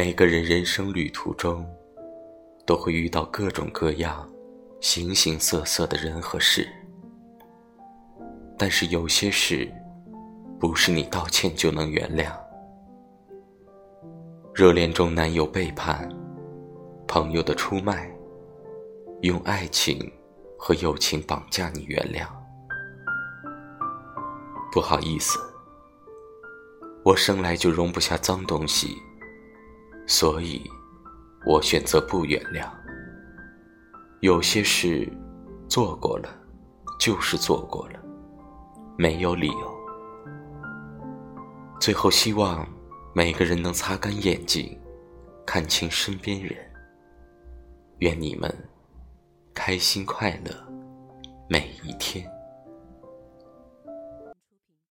每个人人生旅途中，都会遇到各种各样、形形色色的人和事。但是有些事，不是你道歉就能原谅。热恋中男友背叛，朋友的出卖，用爱情和友情绑架你原谅。不好意思，我生来就容不下脏东西，所以，我选择不原谅。有些事，做过了，就是做过了，没有理由。最后，希望每个人能擦干眼睛，看清身边人。愿你们开心快乐每一天。